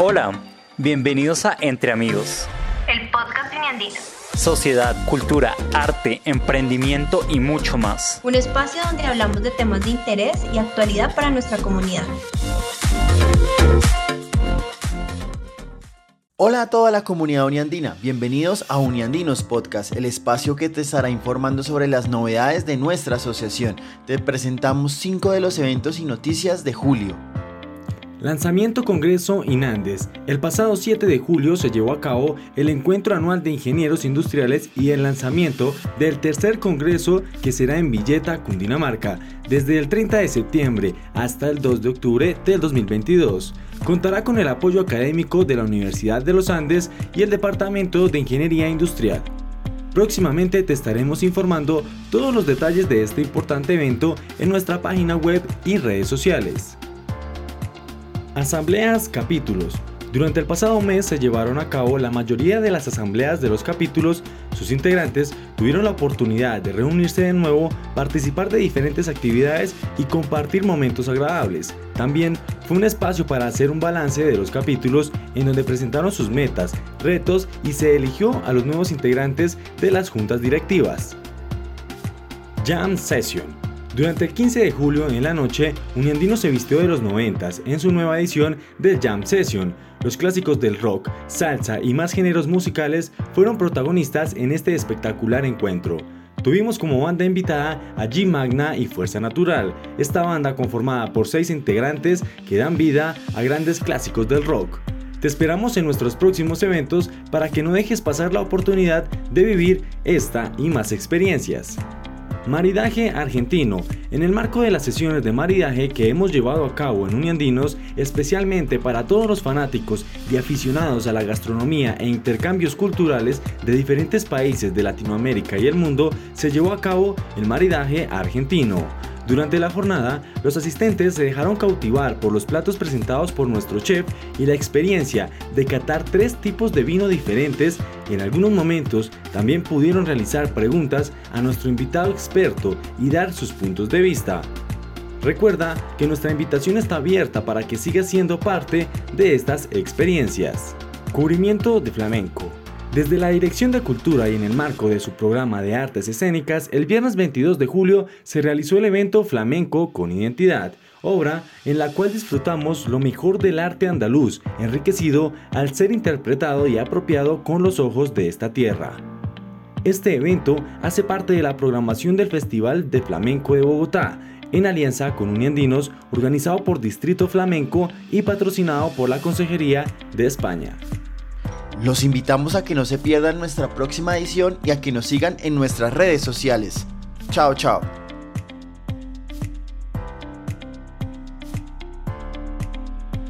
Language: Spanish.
Hola, bienvenidos a Entre Amigos. El podcast Uniandino. Sociedad, cultura, arte, emprendimiento y mucho más. Un espacio donde hablamos de temas de interés y actualidad para nuestra comunidad. Hola a toda la comunidad uniandina, bienvenidos a Uniandinos Podcast, el espacio que te estará informando sobre las novedades de nuestra asociación. Te presentamos cinco de los eventos y noticias de julio. Lanzamiento Congreso INANDES. El pasado 7 de julio se llevó a cabo el encuentro anual de ingenieros industriales y el lanzamiento del tercer congreso que será en Villeta, Cundinamarca, desde el 30 de septiembre hasta el 2 de octubre del 2022. Contará con el apoyo académico de la Universidad de los Andes y el Departamento de Ingeniería Industrial. Próximamente te estaremos informando todos los detalles de este importante evento en nuestra página web y redes sociales. Asambleas capítulos. Durante el pasado mes se llevaron a cabo la mayoría de las asambleas de los capítulos, sus integrantes tuvieron la oportunidad de reunirse de nuevo, participar de diferentes actividades y compartir momentos agradables. También fue un espacio para hacer un balance de los capítulos en donde presentaron sus metas, retos y se eligió a los nuevos integrantes de las juntas directivas. Jam Session durante el 15 de julio en la noche, Uniandino se vistió de los 90 en su nueva edición del Jam Session. Los clásicos del rock, salsa y más géneros musicales fueron protagonistas en este espectacular encuentro. Tuvimos como banda invitada a G Magna y Fuerza Natural, esta banda conformada por seis integrantes que dan vida a grandes clásicos del rock. Te esperamos en nuestros próximos eventos para que no dejes pasar la oportunidad de vivir esta y más experiencias. Maridaje argentino. En el marco de las sesiones de maridaje que hemos llevado a cabo en Uniandinos, especialmente para todos los fanáticos y aficionados a la gastronomía e intercambios culturales de diferentes países de Latinoamérica y el mundo, se llevó a cabo el maridaje argentino durante la jornada, los asistentes se dejaron cautivar por los platos presentados por nuestro chef y la experiencia de catar tres tipos de vino diferentes y en algunos momentos también pudieron realizar preguntas a nuestro invitado experto y dar sus puntos de vista. Recuerda que nuestra invitación está abierta para que sigas siendo parte de estas experiencias. Cubrimiento de flamenco. Desde la Dirección de Cultura y en el marco de su programa de artes escénicas, el viernes 22 de julio se realizó el evento Flamenco con Identidad, obra en la cual disfrutamos lo mejor del arte andaluz, enriquecido al ser interpretado y apropiado con los ojos de esta tierra. Este evento hace parte de la programación del Festival de Flamenco de Bogotá, en alianza con Uniandinos, organizado por Distrito Flamenco y patrocinado por la Consejería de España. Los invitamos a que no se pierdan nuestra próxima edición y a que nos sigan en nuestras redes sociales. Chao, chao.